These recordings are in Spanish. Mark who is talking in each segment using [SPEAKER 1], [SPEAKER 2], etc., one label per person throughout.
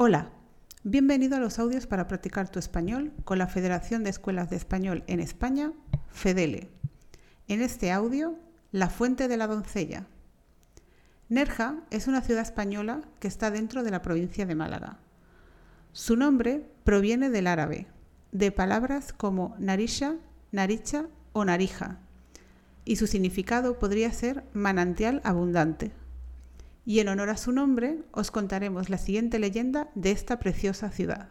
[SPEAKER 1] Hola, bienvenido a los audios para practicar tu español con la Federación de Escuelas de Español en España, FEDELE. En este audio, La Fuente de la Doncella. Nerja es una ciudad española que está dentro de la provincia de Málaga. Su nombre proviene del árabe, de palabras como narisha, naricha o narija, y su significado podría ser manantial abundante. Y en honor a su nombre os contaremos la siguiente leyenda de esta preciosa ciudad.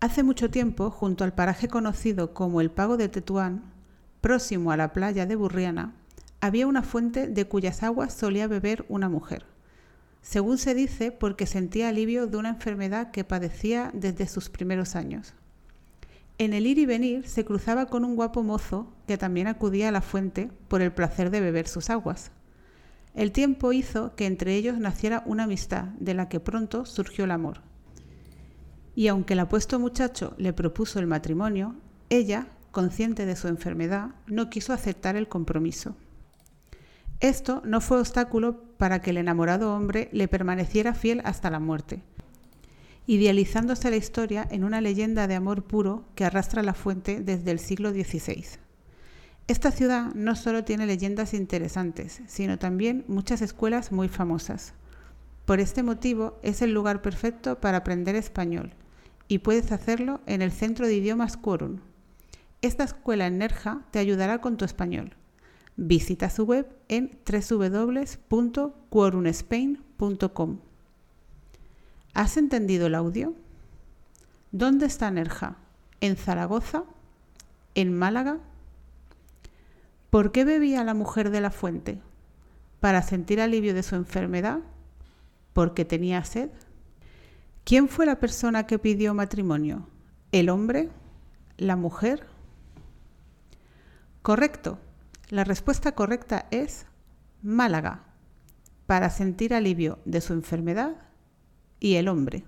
[SPEAKER 1] Hace mucho tiempo, junto al paraje conocido como el Pago de Tetuán, próximo a la playa de Burriana, había una fuente de cuyas aguas solía beber una mujer. Según se dice, porque sentía alivio de una enfermedad que padecía desde sus primeros años. En el ir y venir se cruzaba con un guapo mozo que también acudía a la fuente por el placer de beber sus aguas. El tiempo hizo que entre ellos naciera una amistad de la que pronto surgió el amor. Y aunque el apuesto muchacho le propuso el matrimonio, ella, consciente de su enfermedad, no quiso aceptar el compromiso. Esto no fue obstáculo para que el enamorado hombre le permaneciera fiel hasta la muerte, idealizándose la historia en una leyenda de amor puro que arrastra la fuente desde el siglo XVI. Esta ciudad no solo tiene leyendas interesantes, sino también muchas escuelas muy famosas. Por este motivo es el lugar perfecto para aprender español y puedes hacerlo en el Centro de Idiomas Quorum. Esta escuela en Nerja te ayudará con tu español. Visita su web en www.quorumspain.com. ¿Has entendido el audio? ¿Dónde está Nerja? ¿En Zaragoza? ¿En Málaga? ¿Por qué bebía la mujer de la fuente? ¿Para sentir alivio de su enfermedad? ¿Porque tenía sed? ¿Quién fue la persona que pidió matrimonio? ¿El hombre? ¿La mujer? Correcto. La respuesta correcta es Málaga, para sentir alivio de su enfermedad y el hombre.